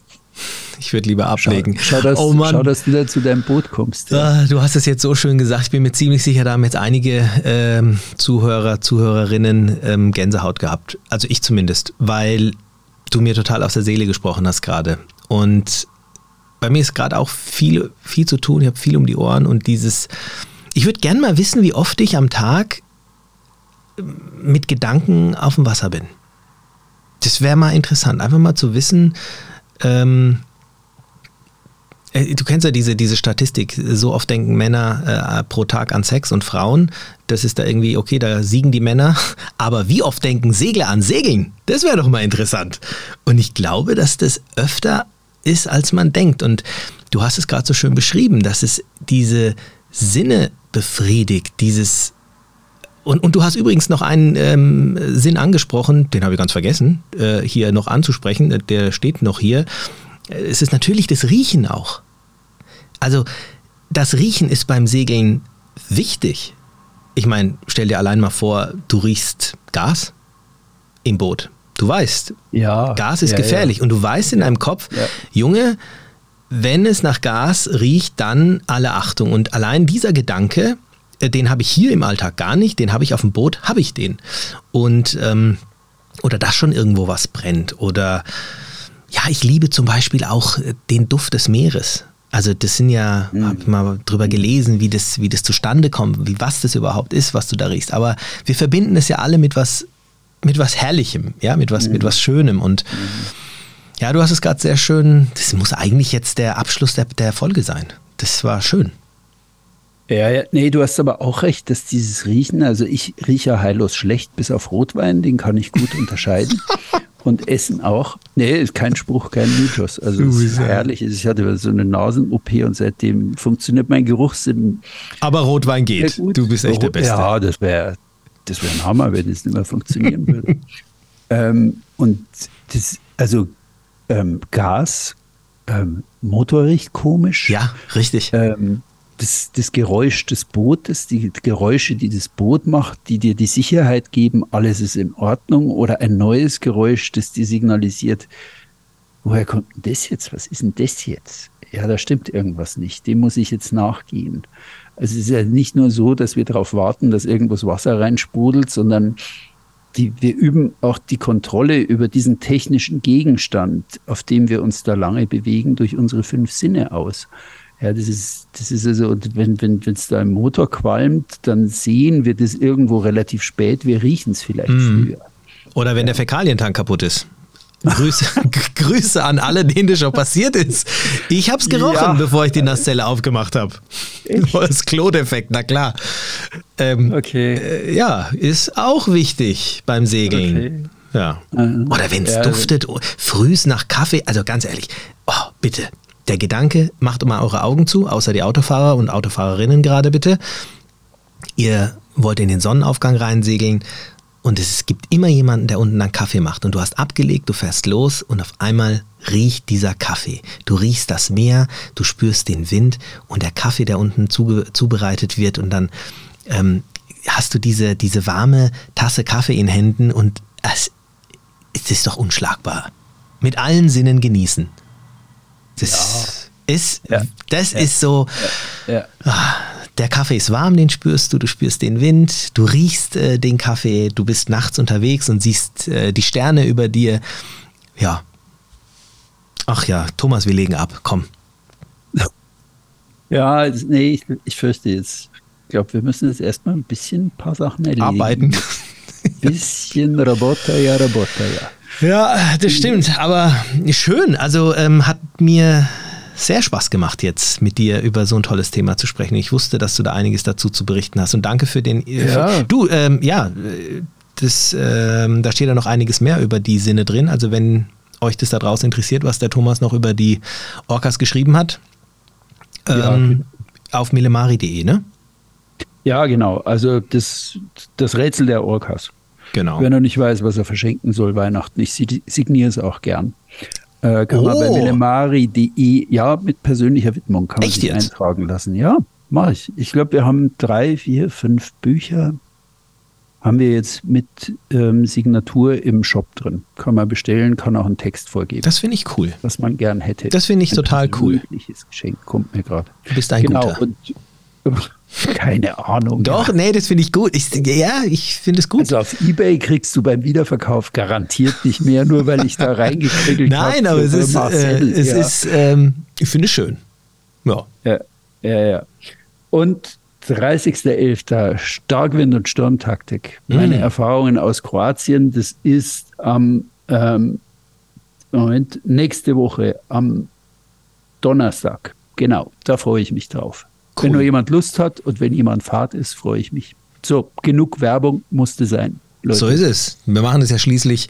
Ich würde lieber ablegen. Schau, schau, dass, oh Mann. schau, dass du da zu deinem Boot kommst. Ja. Ah, du hast es jetzt so schön gesagt. Ich bin mir ziemlich sicher, da haben jetzt einige ähm, Zuhörer, Zuhörerinnen ähm, Gänsehaut gehabt. Also ich zumindest, weil du mir total aus der Seele gesprochen hast gerade. Und bei mir ist gerade auch viel, viel zu tun. Ich habe viel um die Ohren und dieses, ich würde gerne mal wissen, wie oft ich am Tag mit Gedanken auf dem Wasser bin. Das wäre mal interessant, einfach mal zu wissen, ähm, äh, Du kennst ja diese, diese Statistik, so oft denken Männer äh, pro Tag an Sex und Frauen. Das ist da irgendwie, okay, da siegen die Männer. Aber wie oft denken Segler an Segeln? Das wäre doch mal interessant. Und ich glaube, dass das öfter ist, als man denkt. Und du hast es gerade so schön beschrieben, dass es diese Sinne befriedigt, dieses und, und, du hast übrigens noch einen ähm, Sinn angesprochen, den habe ich ganz vergessen, äh, hier noch anzusprechen, der steht noch hier. Es ist natürlich das Riechen auch. Also das Riechen ist beim Segeln wichtig. Ich meine, stell dir allein mal vor, du riechst Gas im Boot. Du weißt, ja, Gas ist ja, gefährlich. Ja. Und du weißt in deinem Kopf, Junge, wenn es nach Gas riecht, dann alle Achtung. Und allein dieser Gedanke, äh, den habe ich hier im Alltag gar nicht, den habe ich auf dem Boot, habe ich den. Und ähm, oder dass schon irgendwo was brennt. Oder ja, ich liebe zum Beispiel auch äh, den Duft des Meeres. Also das sind ja, mhm. habe ich mal drüber gelesen, wie das, wie das zustande kommt, wie was das überhaupt ist, was du da riechst. Aber wir verbinden es ja alle mit was, mit was Herrlichem, ja, mit was, mhm. mit was Schönem. Und mhm. Ja, du hast es gerade sehr schön, das muss eigentlich jetzt der Abschluss der, der Folge sein. Das war schön. Ja, ja, nee, du hast aber auch recht, dass dieses Riechen, also ich rieche heillos schlecht, bis auf Rotwein, den kann ich gut unterscheiden. Und Essen auch. Nee, ist kein Spruch, kein Mythos. Also es ist herrlich. Ich hatte so eine Nasen-OP und seitdem funktioniert mein Geruchssinn. Aber Rotwein geht. Du bist echt der Beste. Ja, das wäre das wär ein Hammer, wenn es nicht mehr funktionieren würde. ähm, und das, also ähm, Gas, ähm, Motor riecht komisch. Ja, richtig. Ähm, das, das Geräusch des Bootes, die Geräusche, die das Boot macht, die dir die Sicherheit geben, alles ist in Ordnung. Oder ein neues Geräusch, das dir signalisiert, woher kommt denn das jetzt? Was ist denn das jetzt? Ja, da stimmt irgendwas nicht. Dem muss ich jetzt nachgehen. Also es ist ja nicht nur so, dass wir darauf warten, dass irgendwas Wasser reinsprudelt, sondern die, wir üben auch die Kontrolle über diesen technischen Gegenstand, auf dem wir uns da lange bewegen, durch unsere fünf Sinne aus. Ja, das ist, das ist also, wenn wenn wenn, es da im Motor qualmt, dann sehen wir das irgendwo relativ spät, wir riechen es vielleicht mm. früher. Oder wenn ja. der Fäkalientank kaputt ist. Grüße, Grüße an alle, denen das schon passiert ist. Ich habe es gerochen, ja. bevor ich die Nasszelle aufgemacht habe. Das Klodeffekt, na klar. Ähm, okay. Äh, ja, ist auch wichtig beim Segeln. Okay. Ja. Oder wenn es ja, duftet, oh, frühs nach Kaffee. Also ganz ehrlich, oh, bitte, der Gedanke, macht mal eure Augen zu, außer die Autofahrer und Autofahrerinnen gerade bitte. Ihr wollt in den Sonnenaufgang reinsegeln und es gibt immer jemanden, der unten einen Kaffee macht. Und du hast abgelegt, du fährst los und auf einmal riecht dieser Kaffee. Du riechst das Meer, du spürst den Wind und der Kaffee, der unten zubereitet wird. Und dann ähm, hast du diese, diese warme Tasse Kaffee in Händen und es, es ist doch unschlagbar. Mit allen Sinnen genießen. Das ja. ist, ja. das ja. ist so. Ah, der Kaffee ist warm, den spürst du, du spürst den Wind, du riechst äh, den Kaffee, du bist nachts unterwegs und siehst äh, die Sterne über dir. Ja. Ach ja, Thomas, wir legen ab, komm. Ja, nee, ich, ich fürchte jetzt. Ich glaube, wir müssen jetzt erstmal ein bisschen ein paar Sachen erledigen. Arbeiten. Ein bisschen Roboter, ja, Roboter, ja. Ja, das stimmt, aber schön. Also ähm, hat mir sehr Spaß gemacht, jetzt mit dir über so ein tolles Thema zu sprechen. Ich wusste, dass du da einiges dazu zu berichten hast. Und danke für den. Äh, ja. Du, ähm, ja, das, ähm, da steht ja noch einiges mehr über die Sinne drin. Also, wenn euch das da draußen interessiert, was der Thomas noch über die Orcas geschrieben hat, ähm, ja. auf milemari.de, ne? Ja, genau. Also das, das Rätsel der Orcas. Genau. Wenn er nicht weiß, was er verschenken soll Weihnachten, ich signiere es auch gern. Äh, kann oh. man bei millemari.de, ja, mit persönlicher Widmung kann man Echt sich jetzt? eintragen lassen. Ja, mache ich. Ich glaube, wir haben drei, vier, fünf Bücher haben wir jetzt mit ähm, Signatur im Shop drin. Kann man bestellen, kann auch einen Text vorgeben. Das finde ich cool. Was man gern hätte. Das finde ich ein total cool. Geschenk kommt mir gerade. Du bist ein genau, guter. Und, keine Ahnung. Doch, ja. nee, das finde ich gut. Ich, ja, ich finde es gut. Also auf Ebay kriegst du beim Wiederverkauf garantiert nicht mehr, nur weil ich da reingekriegt habe. Nein, aber es ist, äh, es ja. ist ähm, ich finde es schön. Ja. ja. Ja, ja. Und 30.11. Starkwind und Sturmtaktik. Meine mm. Erfahrungen aus Kroatien, das ist am ähm, Moment, nächste Woche am Donnerstag. Genau, da freue ich mich drauf. Cool. Wenn nur jemand Lust hat und wenn jemand Fahrt ist, freue ich mich. So, genug Werbung musste sein. Leute. So ist es. Wir machen es ja schließlich.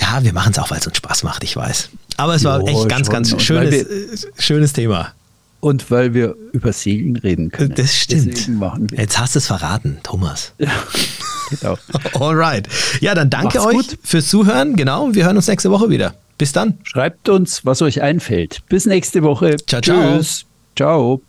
Ja, wir machen es auch, weil es uns Spaß macht, ich weiß. Aber es war jo, echt ganz, ganz schönes, wir, äh, schönes Thema. Und weil wir über Segeln reden können. Das stimmt. Jetzt hast du es verraten, Thomas. Ja, genau. Alright. Ja, dann danke Macht's euch gut. fürs Zuhören. Genau, wir hören uns nächste Woche wieder. Bis dann. Schreibt uns, was euch einfällt. Bis nächste Woche. Ciao, ciao. Tschüss. Ciao.